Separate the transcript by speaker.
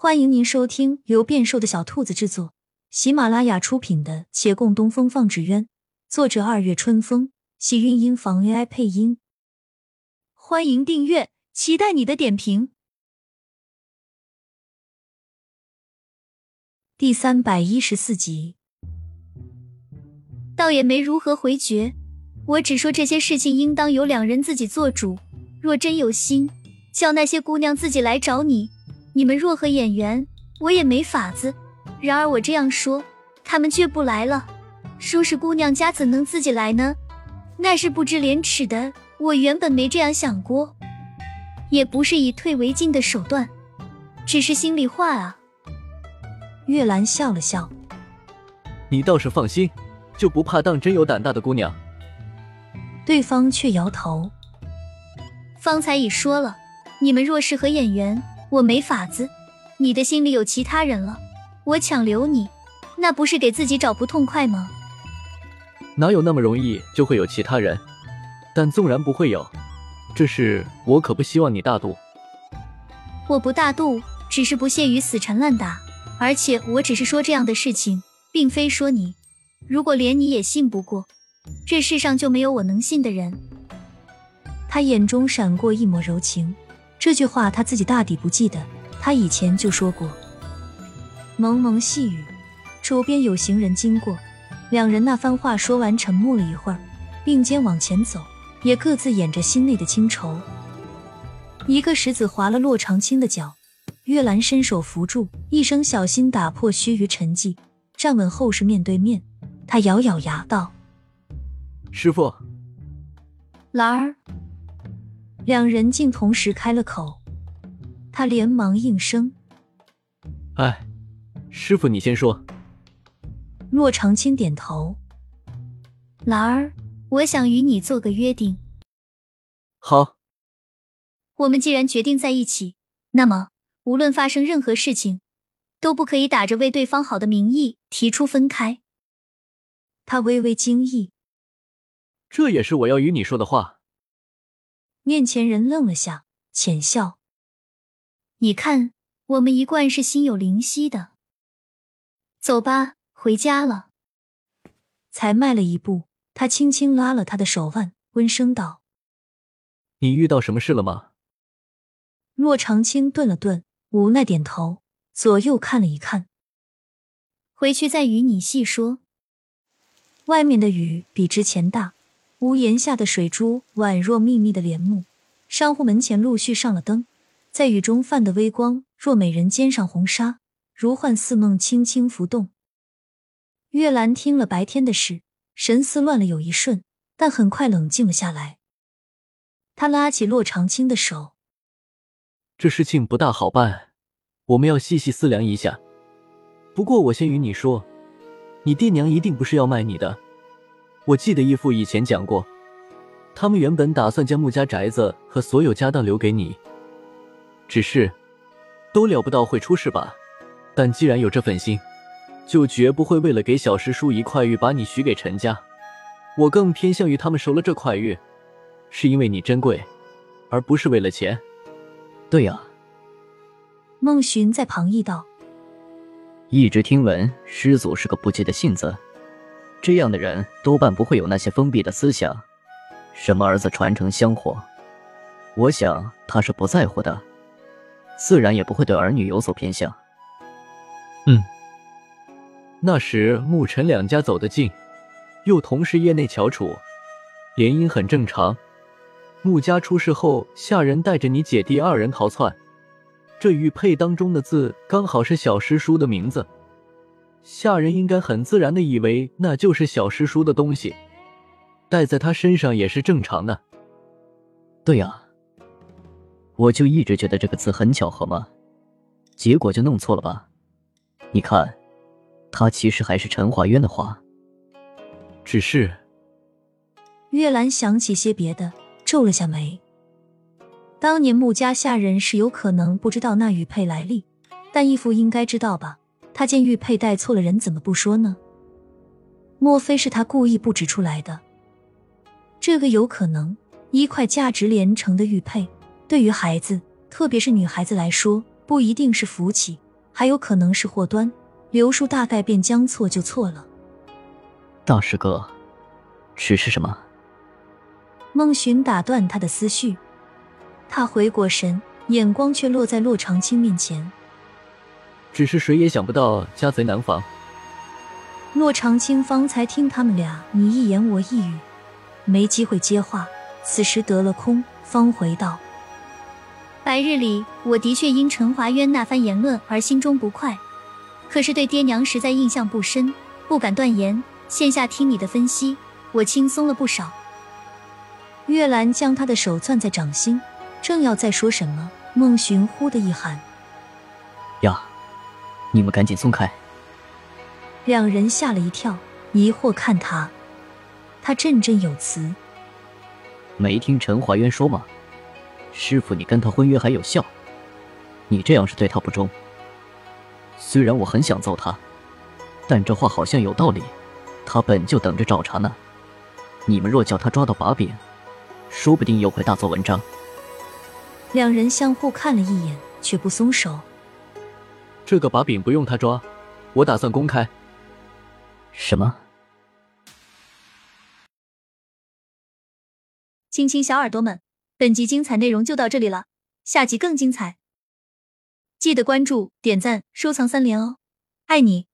Speaker 1: 欢迎您收听由变瘦的小兔子制作、喜马拉雅出品的《且共东风放纸鸢》，作者二月春风，喜韵音房 AI 配音。欢迎订阅，期待你的点评。第三百一十四集，
Speaker 2: 倒也没如何回绝，我只说这些事情应当由两人自己做主。若真有心，叫那些姑娘自己来找你。你们若和演员，我也没法子。然而我这样说，他们却不来了。舒氏姑娘家怎能自己来呢？那是不知廉耻的。我原本没这样想过，也不是以退为进的手段，只是心里话啊。
Speaker 1: 月兰笑了笑，
Speaker 3: 你倒是放心，就不怕当真有胆大的姑娘？
Speaker 1: 对方却摇头。
Speaker 2: 方才已说了，你们若是和演员。我没法子，你的心里有其他人了，我强留你，那不是给自己找不痛快吗？
Speaker 3: 哪有那么容易就会有其他人？但纵然不会有，这事我可不希望你大度。
Speaker 2: 我不大度，只是不屑于死缠烂打，而且我只是说这样的事情，并非说你。如果连你也信不过，这世上就没有我能信的人。
Speaker 1: 他眼中闪过一抹柔情。这句话他自己大抵不记得，他以前就说过。蒙蒙细雨，周边有行人经过，两人那番话说完，沉默了一会儿，并肩往前走，也各自掩着心内的清愁。一个石子划了洛长青的脚，月兰伸手扶住，一声小心打破须臾沉寂，站稳后是面对面，他咬咬牙道：“
Speaker 3: 师傅，
Speaker 2: 兰儿。”
Speaker 1: 两人竟同时开了口，他连忙应声：“
Speaker 3: 哎，师傅，你先说。”
Speaker 1: 骆长青点头：“
Speaker 2: 兰儿，我想与你做个约定。
Speaker 3: 好，
Speaker 2: 我们既然决定在一起，那么无论发生任何事情，都不可以打着为对方好的名义提出分开。”
Speaker 1: 他微微惊异：“
Speaker 3: 这也是我要与你说的话。”
Speaker 1: 面前人愣了下，浅笑：“
Speaker 2: 你看，我们一贯是心有灵犀的。走吧，回家了。”
Speaker 1: 才迈了一步，他轻轻拉了他的手腕，温声道：“
Speaker 3: 你遇到什么事了吗？”
Speaker 1: 洛长青顿了顿，无奈点头，左右看了一看：“
Speaker 2: 回去再与你细说。”
Speaker 1: 外面的雨比之前大。屋檐下的水珠宛若密密的帘幕，商户门前陆续上了灯，在雨中泛的微光，若美人肩上红纱，如幻似梦，轻轻浮动。月兰听了白天的事，神思乱了有一瞬，但很快冷静了下来。他拉起洛长青的手：“
Speaker 3: 这事情不大好办，我们要细细思量一下。不过我先与你说，你爹娘一定不是要卖你的。”我记得义父以前讲过，他们原本打算将穆家宅子和所有家当留给你，只是都料不到会出事吧。但既然有这份心，就绝不会为了给小师叔一块玉把你许给陈家。我更偏向于他们收了这块玉，是因为你珍贵，而不是为了钱。
Speaker 4: 对呀，
Speaker 1: 孟寻在旁议道：“
Speaker 4: 一直听闻师祖是个不羁的性子。”这样的人多半不会有那些封闭的思想，什么儿子传承香火，我想他是不在乎的，自然也不会对儿女有所偏向。
Speaker 3: 嗯，那时穆陈两家走得近，又同是业内翘楚，联姻很正常。穆家出事后，下人带着你姐弟二人逃窜，这玉佩当中的字刚好是小师叔的名字。下人应该很自然的以为那就是小师叔的东西，戴在他身上也是正常的。
Speaker 4: 对呀，我就一直觉得这个字很巧合嘛，结果就弄错了吧？你看，他其实还是陈华渊的话。
Speaker 3: 只是，
Speaker 1: 月兰想起些别的，皱了下眉。当年穆家下人是有可能不知道那玉佩来历，但义父应该知道吧？他见玉佩戴错了人，怎么不说呢？莫非是他故意不指出来的？这个有可能。一块价值连城的玉佩，对于孩子，特别是女孩子来说，不一定是福气，还有可能是祸端。刘叔大概便将错就错了。
Speaker 4: 大师哥，只是什么？
Speaker 1: 孟寻打断他的思绪，他回过神，眼光却落在洛长青面前。
Speaker 3: 只是谁也想不到家贼难防。
Speaker 1: 洛长青方才听他们俩你一言我一语，没机会接话，此时得了空，方回道：“
Speaker 2: 白日里我的确因陈华渊那番言论而心中不快。”可是对爹娘实在印象不深，不敢断言。现下听你的分析，我轻松了不少。
Speaker 1: 月兰将他的手攥在掌心，正要再说什么，孟寻忽的一喊：“
Speaker 4: 呀，你们赶紧松开！”
Speaker 1: 两人吓了一跳，疑惑看他。他振振有词：“
Speaker 4: 没听陈怀渊说吗？师傅，你跟他婚约还有效，你这样是对他不忠。”虽然我很想揍他，但这话好像有道理。他本就等着找茬呢。你们若叫他抓到把柄，说不定又会大做文章。
Speaker 1: 两人相互看了一眼，却不松手。
Speaker 3: 这个把柄不用他抓，我打算公开。
Speaker 4: 什么？
Speaker 2: 亲亲小耳朵们，本集精彩内容就到这里了，下集更精彩。记得关注、点赞、收藏三连哦，爱你！